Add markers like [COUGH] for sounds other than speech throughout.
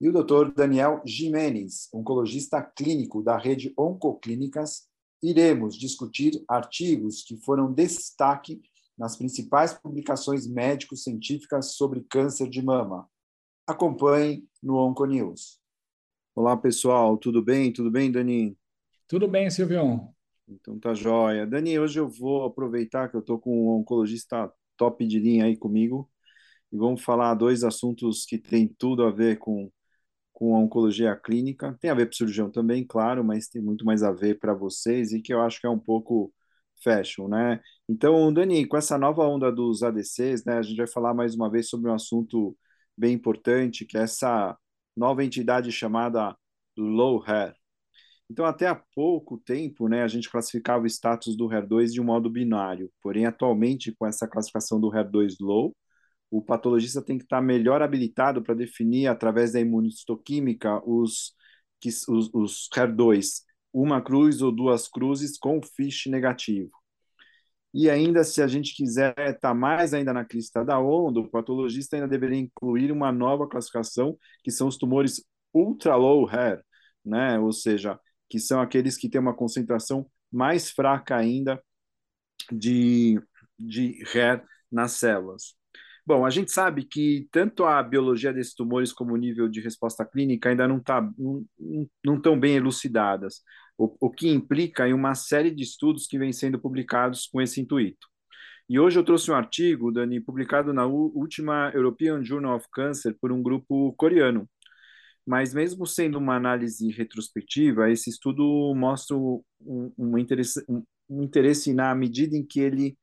e o Dr. Daniel Jimenez, oncologista clínico da rede Oncoclínicas, iremos discutir artigos que foram destaque nas principais publicações médico-científicas sobre câncer de mama. Acompanhe no Onconews. Olá, pessoal, tudo bem? Tudo bem, Dani? Tudo bem, Silvio. Então tá jóia. Dani, hoje eu vou aproveitar que eu estou com um oncologista top de linha aí comigo e vamos falar dois assuntos que têm tudo a ver com, com a oncologia clínica. Tem a ver para o cirurgião também, claro, mas tem muito mais a ver para vocês e que eu acho que é um pouco fashion, né? Então, Dani, com essa nova onda dos ADCs, né, a gente vai falar mais uma vez sobre um assunto bem importante, que é essa nova entidade chamada Low Hair. Então, até há pouco tempo, né, a gente classificava o status do HER2 de um modo binário. Porém, atualmente, com essa classificação do HER2 low, o patologista tem que estar melhor habilitado para definir, através da imunistoquímica, os, os, os HER2 uma cruz ou duas cruzes com FISH negativo. E ainda, se a gente quiser estar mais ainda na crista da onda, o patologista ainda deveria incluir uma nova classificação, que são os tumores ultra low hair, né? ou seja, que são aqueles que têm uma concentração mais fraca ainda de, de hair nas células. Bom, a gente sabe que tanto a biologia desses tumores como o nível de resposta clínica ainda não tá, não, estão bem elucidadas, o, o que implica em uma série de estudos que vêm sendo publicados com esse intuito. E hoje eu trouxe um artigo, Dani, publicado na última European Journal of Cancer por um grupo coreano. Mas mesmo sendo uma análise retrospectiva, esse estudo mostra um, um, interesse, um, um interesse na medida em que ele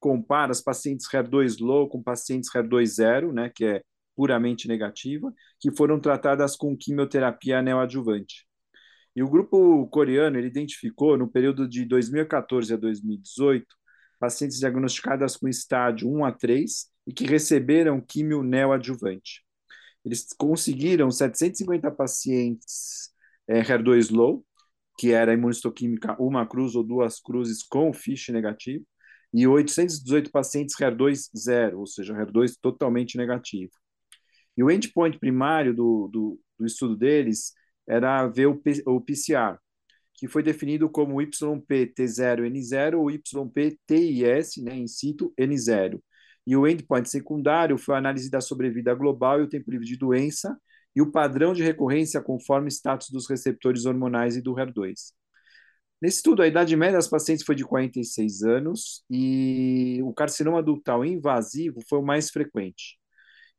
compara as pacientes HER2 low com pacientes HER2 zero, né, que é puramente negativa, que foram tratadas com quimioterapia neoadjuvante. E o grupo coreano ele identificou, no período de 2014 a 2018, pacientes diagnosticadas com estádio 1 a 3 e que receberam quimio neoadjuvante. Eles conseguiram 750 pacientes é, HER2 low, que era imunistoquímica uma cruz ou duas cruzes com FISH negativo, e 818 pacientes HER2 zero, ou seja, HER2 totalmente negativo. E o endpoint primário do, do, do estudo deles era ver o, P, o PCR, que foi definido como YPT0N0 ou YPTIS, né, in situ N0. E o endpoint secundário foi a análise da sobrevida global e o tempo livre de doença e o padrão de recorrência conforme status dos receptores hormonais e do HER2. Nesse estudo, a idade média das pacientes foi de 46 anos e o carcinoma ductal invasivo foi o mais frequente.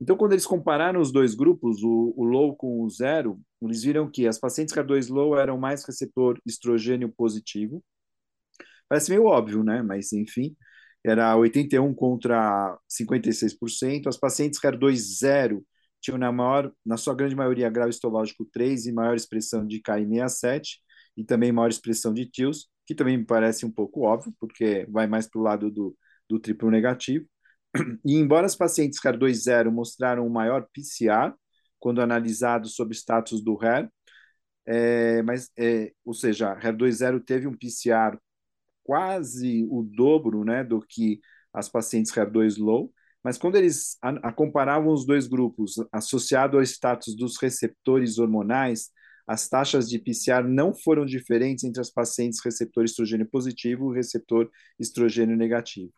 Então, quando eles compararam os dois grupos, o, o low com o zero, eles viram que as pacientes HER2 low eram mais receptor estrogênio positivo. Parece meio óbvio, né? Mas, enfim, era 81 contra 56%. As pacientes HER2 zero tinham, na, maior, na sua grande maioria, grau histológico 3 e maior expressão de KI67 e também maior expressão de TILS, que também me parece um pouco óbvio, porque vai mais para o lado do, do triplo negativo. [CLEARS THROAT] E embora as pacientes HER2-0 mostraram um maior PCR, quando analisados sob status do HER, é, mas, é, ou seja, HER2-0 teve um PCR quase o dobro né, do que as pacientes HER2 low, mas quando eles a, a comparavam os dois grupos associado ao status dos receptores hormonais, as taxas de PCR não foram diferentes entre as pacientes receptor estrogênio positivo e receptor estrogênio negativo.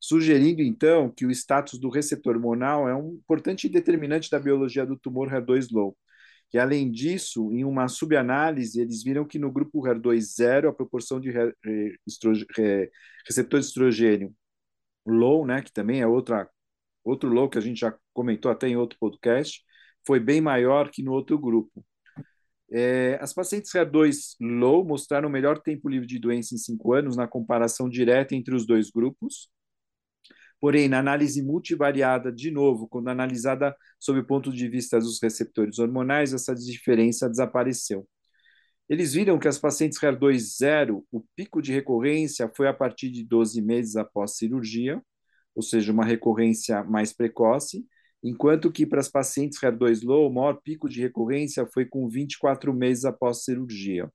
Sugerindo, então, que o status do receptor hormonal é um importante determinante da biologia do tumor HER2 low. E, além disso, em uma subanálise, eles viram que no grupo HER2 zero, a proporção de receptor de estrogênio low, né, que também é outra, outro low que a gente já comentou até em outro podcast, foi bem maior que no outro grupo. É, as pacientes HER2 low mostraram melhor tempo livre de doença em cinco anos na comparação direta entre os dois grupos. Porém, na análise multivariada, de novo, quando analisada sob o ponto de vista dos receptores hormonais, essa diferença desapareceu. Eles viram que as pacientes HER2-0, o pico de recorrência foi a partir de 12 meses após cirurgia, ou seja, uma recorrência mais precoce, enquanto que para as pacientes HER2-low, o maior pico de recorrência foi com 24 meses após cirurgia.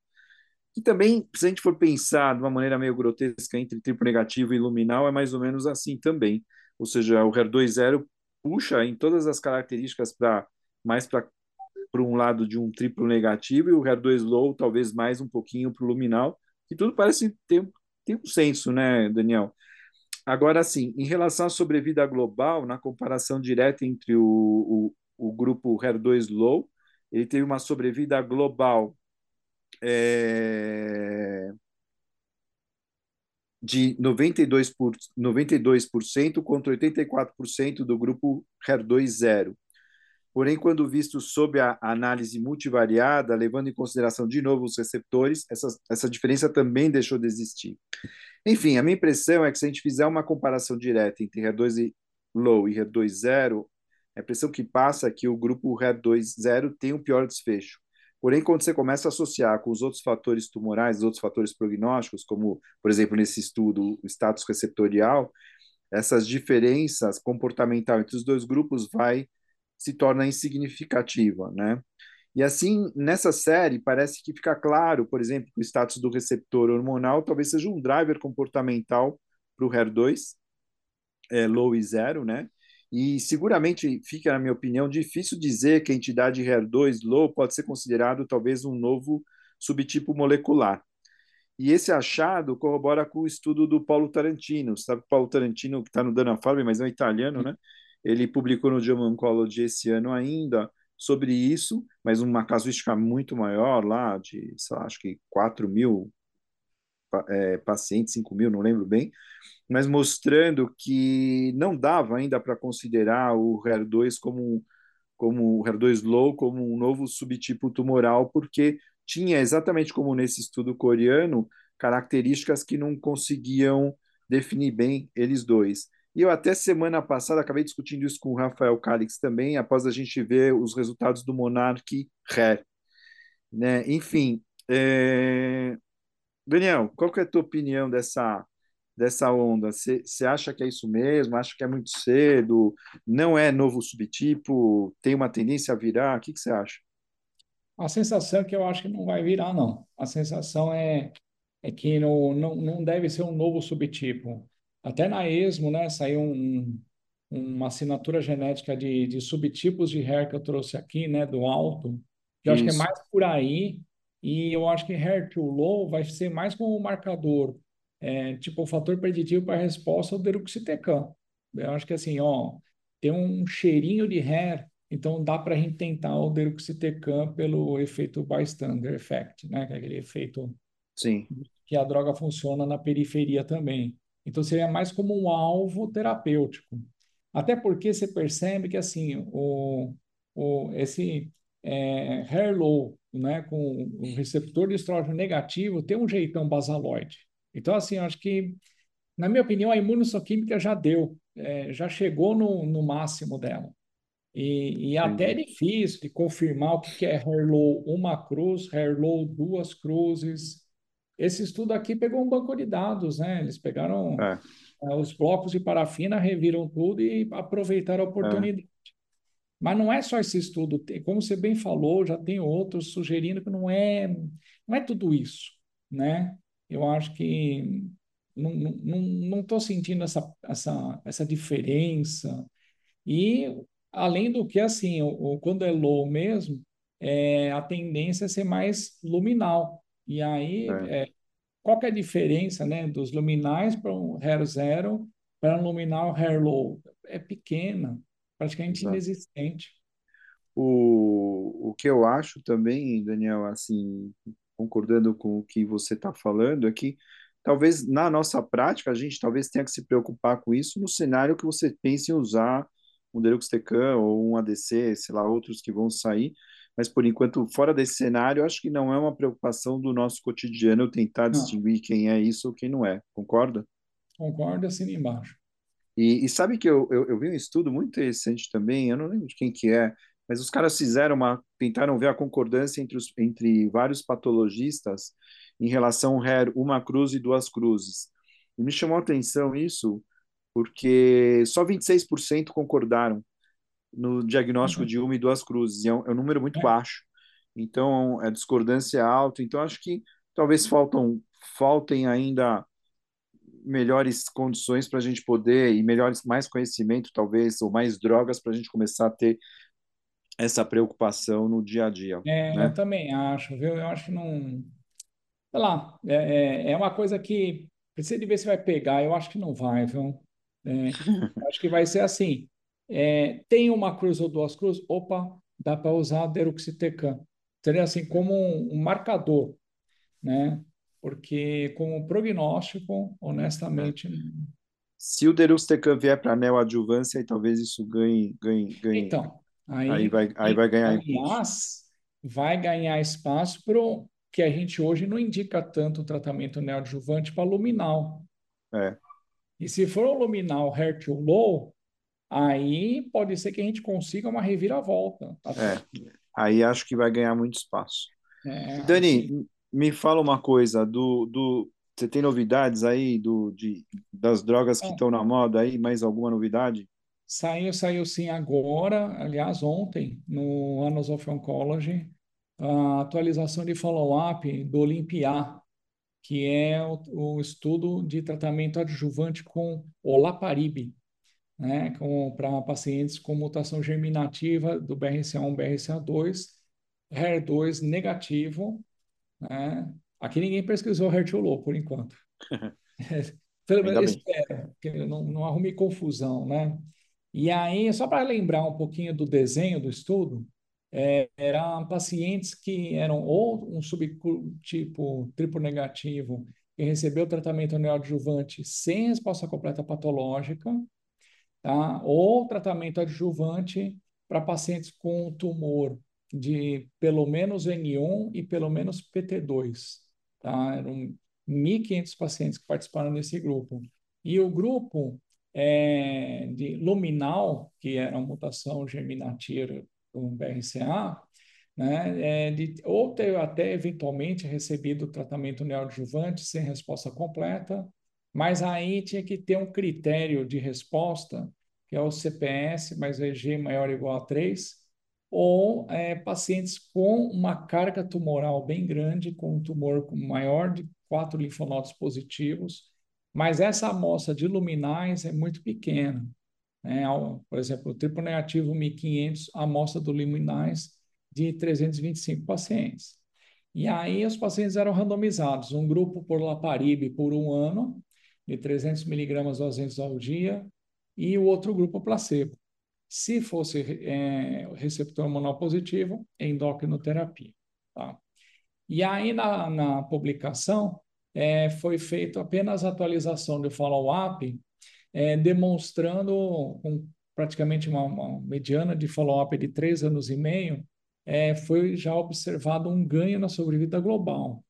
E também, se a gente for pensar de uma maneira meio grotesca entre triplo negativo e luminal, é mais ou menos assim também. Ou seja, o HER2-0 puxa em todas as características para mais para um lado de um triplo negativo e o HER2 low talvez mais um pouquinho para o luminal, que tudo parece ter, ter um senso, né, Daniel? Agora, sim, em relação à sobrevida global, na comparação direta entre o, o, o grupo HER2 low, ele teve uma sobrevida global é, de 92%, por, 92% contra 84% do grupo HER2 zero. Porém, quando visto sob a análise multivariada, levando em consideração de novo os receptores, essa, essa diferença também deixou de existir. Enfim, a minha impressão é que se a gente fizer uma comparação direta entre HER2 low e HER2 zero, a impressão que passa é que o grupo HER2 zero tem um pior desfecho. Porém, quando você começa a associar com os outros fatores tumorais, os outros fatores prognósticos, como, por exemplo, nesse estudo, o status receptorial, essas diferenças comportamentais entre os dois grupos vai se torna insignificativa, né? E assim, nessa série, parece que fica claro, por exemplo, que o status do receptor hormonal talvez seja um driver comportamental para o HER2, é, low e zero, né? E seguramente fica, na minha opinião, difícil dizer que a entidade HER2 low pode ser considerado talvez um novo subtipo molecular. E esse achado corrobora com o estudo do Paulo Tarantino. Sabe Paulo Tarantino, que está no Dana-Farber, mas é um italiano, né? Ele publicou no JAMA Oncology esse ano ainda sobre isso, mas uma casuística muito maior lá, de, lá, acho que 4 mil é, pacientes, 5 mil, não lembro bem, mas mostrando que não dava ainda para considerar o HER2 como, como o HER2 low como um novo subtipo tumoral, porque tinha, exatamente como nesse estudo coreano, características que não conseguiam definir bem eles dois. E eu até semana passada acabei discutindo isso com o Rafael Calix também, após a gente ver os resultados do Monarch Rare. Né? Enfim, é... Daniel, qual que é a tua opinião dessa, dessa onda? Você acha que é isso mesmo? Acha que é muito cedo? Não é novo subtipo? Tem uma tendência a virar? O que você acha? A sensação é que eu acho que não vai virar, não. A sensação é, é que não, não, não deve ser um novo subtipo. Até na ESMO, né, saiu um, uma assinatura genética de, de subtipos de HER que eu trouxe aqui, né, do alto, que eu acho que é mais por aí, e eu acho que HER2 low vai ser mais como um marcador, é, tipo o fator preditivo para a resposta ao deruxtecan. Eu acho que assim, ó, tem um cheirinho de HER, então dá para a gente tentar o deruxtecan pelo efeito bystander effect, né, que é aquele efeito Sim. que a droga funciona na periferia também. Então, seria mais como um alvo terapêutico. Até porque você percebe que, assim, o, o, esse é, hair low, né, com o receptor de estrógeno negativo, tem um jeitão basaloide. Então, assim, eu acho que, na minha opinião, a imunossoquímica já deu, é, já chegou no, no máximo dela. E, e até é difícil de confirmar o que é hair low uma cruz, hair low duas cruzes, esse estudo aqui pegou um banco de dados, né? Eles pegaram é. uh, os blocos de parafina, reviram tudo e aproveitaram a oportunidade. É. Mas não é só esse estudo, como você bem falou, já tem outros sugerindo que não é, não é tudo isso, né? Eu acho que não estou não, não, não sentindo essa, essa, essa diferença. E, além do que, assim, o, o, quando é low mesmo, é, a tendência é ser mais luminal. E aí, é. É, qual é a diferença né, dos luminais para um hair zero para um luminal hair low? É pequena, praticamente Exato. inexistente. O, o que eu acho também, Daniel, assim, concordando com o que você está falando, é que talvez na nossa prática a gente talvez tenha que se preocupar com isso no cenário que você pense em usar um Deruxtecan ou um ADC, sei lá, outros que vão sair, mas por enquanto, fora desse cenário, acho que não é uma preocupação do nosso cotidiano tentar não. distinguir quem é isso ou quem não é. Concorda? Concordo, assim embaixo. E, e sabe que eu, eu, eu, vi um estudo muito interessante também, eu não lembro de quem que é, mas os caras fizeram uma, tentaram ver a concordância entre, os, entre vários patologistas em relação a uma cruz e duas cruzes. E me chamou a atenção isso, porque só 26% concordaram no diagnóstico uhum. de uma e duas cruzes, e é um, é um número muito é. baixo. Então, a discordância é alta. Então, acho que talvez faltam, faltem ainda melhores condições para a gente poder, e melhores, mais conhecimento, talvez, ou mais drogas para a gente começar a ter essa preocupação no dia a dia. É, né? eu também acho, viu? Eu acho que não. Sei lá, é, é, é uma coisa que precisa de ver se vai pegar, eu acho que não vai, viu? É, acho que vai ser assim. É, tem uma cruz ou duas cruzes, opa, dá para usar deruxtecan. Seria assim como um, um marcador, né? Porque como prognóstico, honestamente, se o Deruxtecan vier para neoadjuvância, talvez isso ganhe, ganhe, ganhe. Então, aí, aí, vai, aí vai ganhar aliás, vai ganhar espaço para que a gente hoje não indica tanto o tratamento neoadjuvante para luminal. É. E se for o luminal HER2 low, aí pode ser que a gente consiga uma reviravolta. Tá é. Aí acho que vai ganhar muito espaço. É, Dani, assim... me fala uma coisa do, do você tem novidades aí do, de, das drogas que é. estão na moda aí? Mais alguma novidade? Saiu, saiu sim agora, aliás, ontem, no Annals of Oncology, a atualização de follow-up do Olympia, que é o, o, estudo de tratamento adjuvante com olaparib, né, para pacientes com mutação germinativa do BRCA1, BRCA2, HER2 negativo, né? Aqui ninguém pesquisou HER2 low, por enquanto. [LAUGHS] Pelo menos espero, que não, não arrume confusão, né? E aí, só para lembrar um pouquinho do desenho do estudo, é, eram pacientes que eram ou um subtipo triplo negativo que recebeu tratamento neoadjuvante sem resposta completa patológica, tá? ou tratamento adjuvante para pacientes com tumor de pelo menos N1 e pelo menos PT2. Tá? Eram 1.500 pacientes que participaram desse grupo. E o grupo é, de luminal, que era uma mutação germinativa do BRCA, né, é de, ou ter até eventualmente recebido tratamento neoadjuvante sem resposta completa, mas aí tinha que ter um critério de resposta, que é o CPS mais EG maior ou igual a 3, ou é, pacientes com uma carga tumoral bem grande, com um tumor maior de quatro linfonodos positivos, mas essa amostra de luminais é muito pequena. Né? Por exemplo, o triplo negativo 1500, a amostra do luminais de 325 pacientes. E aí os pacientes eram randomizados, um grupo por laparib por um ano, de 300 miligramas dosentos ao dia, e o outro grupo placebo. Se fosse é, receptor hormonal positivo, endocrinoterapia. Tá? E aí, na, na publicação, é, foi feita apenas atualização do follow-up, é, demonstrando com praticamente uma, uma mediana de follow-up de três anos e meio, é, foi já observado um ganho na sobrevida global.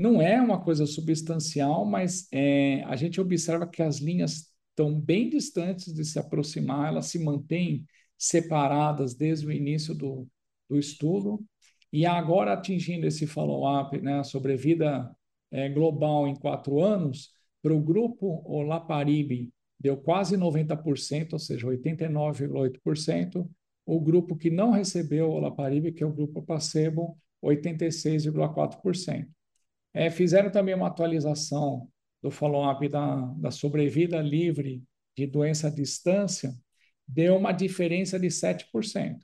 Não é uma coisa substancial, mas é, a gente observa que as linhas estão bem distantes de se aproximar, elas se mantêm separadas desde o início do, do estudo, e agora atingindo esse follow-up, né, a sobrevida é, global em quatro anos, para o grupo Olaparib deu quase 90%, ou seja, 89,8%. O grupo que não recebeu Olaparib, que é o grupo placebo, 86,4%. É, fizeram também uma atualização do follow-up da, da sobrevida livre de doença à distância, deu uma diferença de 7%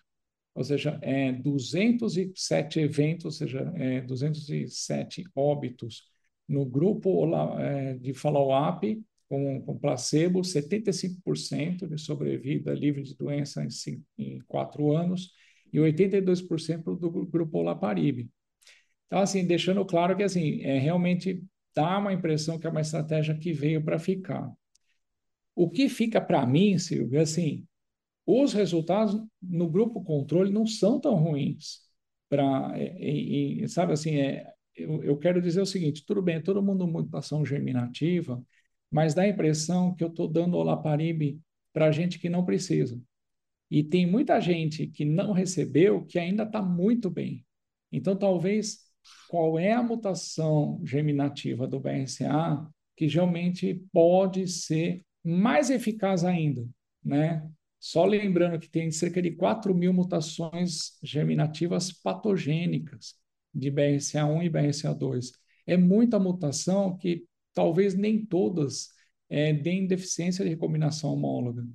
ou seja, é, 207 eventos, ou seja, é, 207 óbitos no grupo é, de follow-up com, com, placebo, 75% de sobrevida livre de doença em, cinco, em quatro anos e 82% do grupo olaparib. Então, assim, deixando claro que, assim, é, realmente dá uma impressão que é uma estratégia que veio para ficar. O que fica para mim, Silvio, assim, os resultados no grupo controle não são tão ruins. Pra, e, e, sabe assim, é, eu, eu, quero dizer o seguinte: tudo bem, todo mundo mutação germinativa, mas dá a impressão que eu estou dando olaparib para gente que não precisa. E tem muita gente que não recebeu que ainda está muito bem. Então, talvez, qual é a mutação germinativa do BRCA que geralmente pode ser mais eficaz ainda, né? Só lembrando que tem cerca de 4 mil mutações germinativas patogênicas de BRCA1 e BRCA2. É muita mutação que talvez nem todas é, deem deficiência de recombinação homóloga.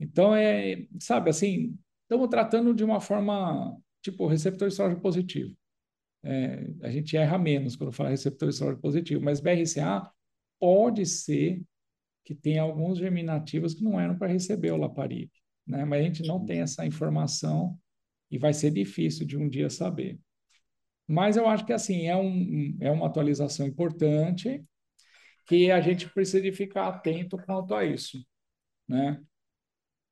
Então, é, sabe, assim, estamos tratando de uma forma, tipo, receptor estrógeno positivo. É, a gente erra menos quando fala receptor estrógeno positivo, mas BRCA pode ser que tenha alguns germinativos que não eram para receber o Laparib, né? Mas a gente não tem essa informação e vai ser difícil de um dia saber. Mas eu acho que assim é, um, é uma atualização importante que a gente precisa ficar atento quanto a isso, né?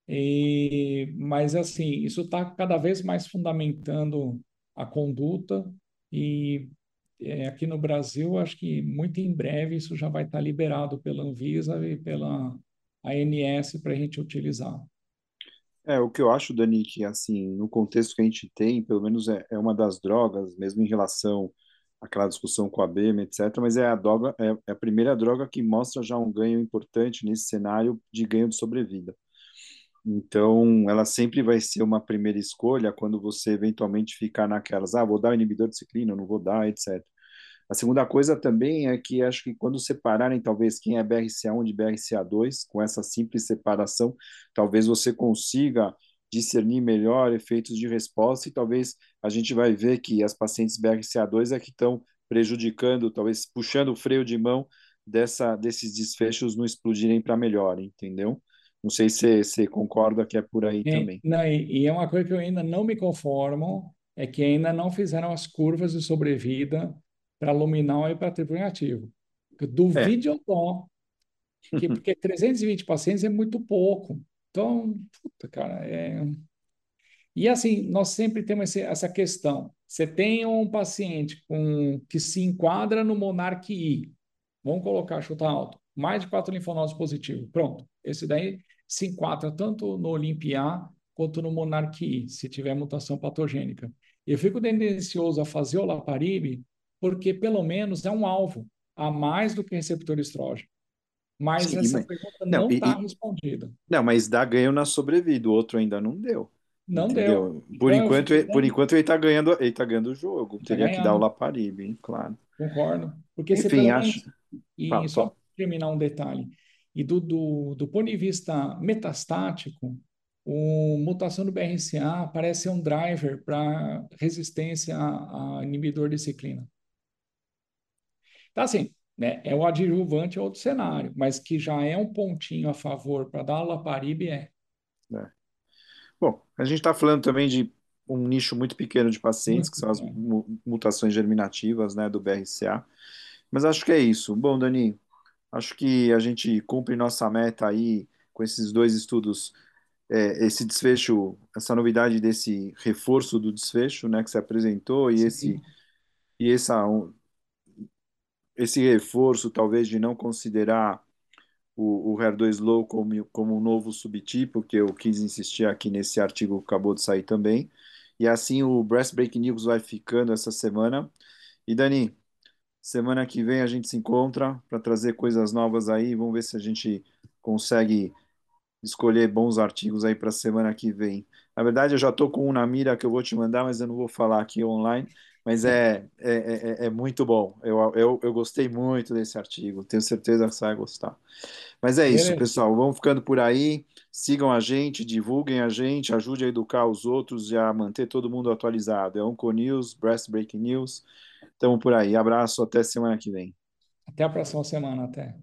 E, mas assim isso está cada vez mais fundamentando a conduta e é, aqui no Brasil, acho que muito em breve isso já vai estar liberado pela Anvisa e pela ANS para a gente utilizar. É, o que eu acho, Dani, que assim, no contexto que a gente tem, pelo menos é, é uma das drogas, mesmo em relação àquela discussão com a BEM, etc., mas é a droga, é, é a primeira droga que mostra já um ganho importante nesse cenário de ganho de sobrevida. Então, ela sempre vai ser uma primeira escolha quando você eventualmente ficar naquelas, ah, vou dar o inibidor de ciclina, não vou dar, etc. A segunda coisa também é que acho que quando separarem talvez quem é BRCA1 de BRCA2, com essa simples separação, talvez você consiga discernir melhor efeitos de resposta e talvez a gente vai ver que as pacientes BRCA2 é que estão prejudicando, talvez puxando o freio de mão dessa, desses desfechos não explodirem para melhor, entendeu? Não sei se você concorda que é por aí é, também. Não, e, e é uma coisa que eu ainda não me conformo, é que ainda não fizeram as curvas de sobrevida para luminal e para triplo negativo. Duvide é. ou não, que, [LAUGHS] porque 320 pacientes é muito pouco. Então, puta, cara, é... E assim, nós sempre temos esse, essa questão. Você tem um paciente com, que se enquadra no Monarch I, vamos colocar, chuta alto, mais de quatro linfonodos positivos. Pronto, esse daí se enquadra tanto no Olympia quanto no Monarquia, se tiver mutação patogênica. Eu fico tendencioso a fazer o Laparib porque, pelo menos, é um alvo a mais do que receptor estrógeno. Mas Sim, essa mas... pergunta não está respondida. Não, mas dá ganho na sobrevida, o outro ainda não deu. Não entendeu? deu. Por, então, enquanto, por enquanto ele está ganhando, ele tá ganhando o jogo. Tá Teria ganhando. que dar o Laparib, hein? claro. Concordo. Porque Enfim, acho... Menos... E Fala, só terminar um detalhe. E do, do, do ponto de vista metastático, a mutação do BRCA parece ser um driver para resistência a, a, inibidor de ciclina. Então, assim, né, é o adjuvante a outro cenário, mas que já é um pontinho a favor para dar a laparib é. é. Bom, a gente está falando também de um nicho muito pequeno de pacientes, muito que são as mutações germinativas né, do BRCA. Mas acho que é isso. Bom, Dani, Acho que a gente cumpre nossa meta aí com esses dois estudos, é, esse desfecho, essa novidade desse reforço do desfecho, né, que se apresentou e Sim. esse e essa um, esse reforço talvez de não considerar o, o HER2 low como, como um novo subtipo, que eu quis insistir aqui nesse artigo que acabou de sair também. E assim o Breast Break News vai ficando essa semana. E Dani, Semana que vem a gente se encontra para trazer coisas novas aí. Vamos ver se a gente consegue escolher bons artigos aí para a semana que vem. Na verdade, eu já estou com um na mira que eu vou te mandar, mas eu não vou falar aqui online. Mas é, é, é, é muito bom. Eu, eu, eu gostei muito desse artigo. Tenho certeza que você vai gostar. Mas é isso, pessoal. Vamos ficando por aí. Sigam a gente, divulguem a gente, ajude a educar os outros e a manter todo mundo atualizado. É Onco News, Breast Breaking News. Estamos por aí. Abraço, até semana que vem. Até a próxima semana, até.